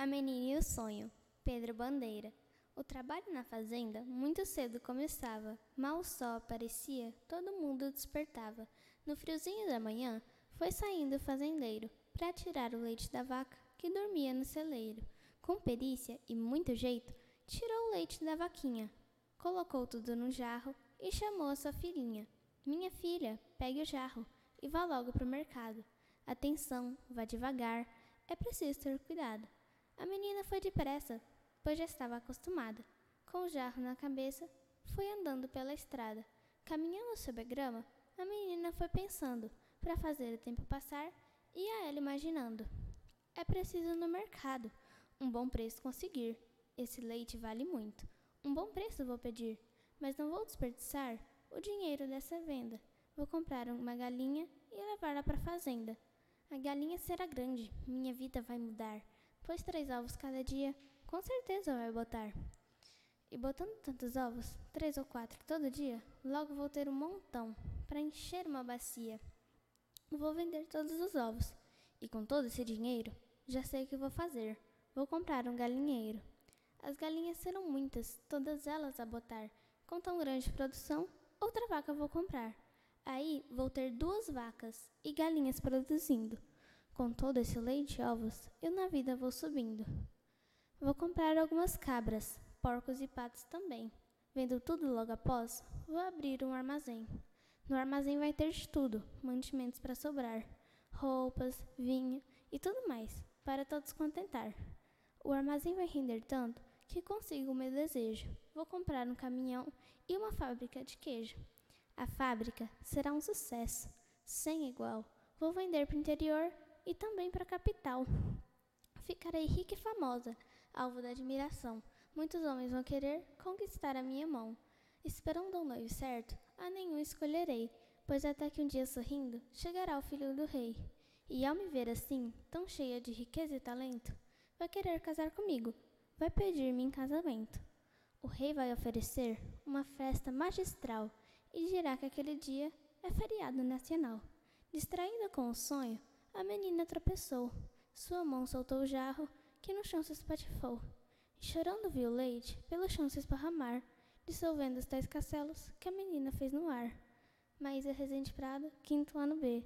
A Menina e o Sonho, Pedro Bandeira. O trabalho na fazenda muito cedo começava. Mal o sol aparecia, todo mundo despertava. No friozinho da manhã, foi saindo o fazendeiro para tirar o leite da vaca que dormia no celeiro. Com perícia e muito jeito, tirou o leite da vaquinha, colocou tudo no jarro e chamou a sua filhinha. Minha filha, pegue o jarro e vá logo para o mercado. Atenção, vá devagar, é preciso ter cuidado. A menina foi depressa, pois já estava acostumada. Com o jarro na cabeça, foi andando pela estrada. Caminhando sobre a grama, a menina foi pensando, para fazer o tempo passar, e a ela imaginando. É preciso no mercado, um bom preço conseguir. Esse leite vale muito. Um bom preço vou pedir, mas não vou desperdiçar o dinheiro dessa venda. Vou comprar uma galinha e levá-la para a fazenda. A galinha será grande, minha vida vai mudar pois três ovos cada dia, com certeza vai botar. E botando tantos ovos, três ou quatro todo dia, logo vou ter um montão para encher uma bacia. Vou vender todos os ovos, e com todo esse dinheiro, já sei o que vou fazer. Vou comprar um galinheiro. As galinhas serão muitas, todas elas a botar. Com tão grande produção, outra vaca vou comprar. Aí vou ter duas vacas e galinhas produzindo. Com todo esse leite e ovos, eu na vida vou subindo. Vou comprar algumas cabras, porcos e patos também. Vendo tudo logo após, vou abrir um armazém. No armazém vai ter de tudo, mantimentos para sobrar, roupas, vinho e tudo mais, para todos contentar. O armazém vai render tanto que consigo o meu desejo. Vou comprar um caminhão e uma fábrica de queijo. A fábrica será um sucesso, sem igual. Vou vender para o interior e também para a capital. Ficarei rica e famosa, alvo da admiração. Muitos homens vão querer conquistar a minha mão. Esperando um noivo certo, a nenhum escolherei, pois até que um dia sorrindo chegará o filho do rei. E ao me ver assim, tão cheia de riqueza e talento, vai querer casar comigo, vai pedir-me em casamento. O rei vai oferecer uma festa magistral e dirá que aquele dia é feriado nacional. Distraída com o sonho, a menina tropeçou. Sua mão soltou o jarro, que no chão se espatifou. E chorando viu o leite pelo chão se esparramar, dissolvendo os tais castelos que a menina fez no ar. Maísa Rezende Prado, quinto ano B.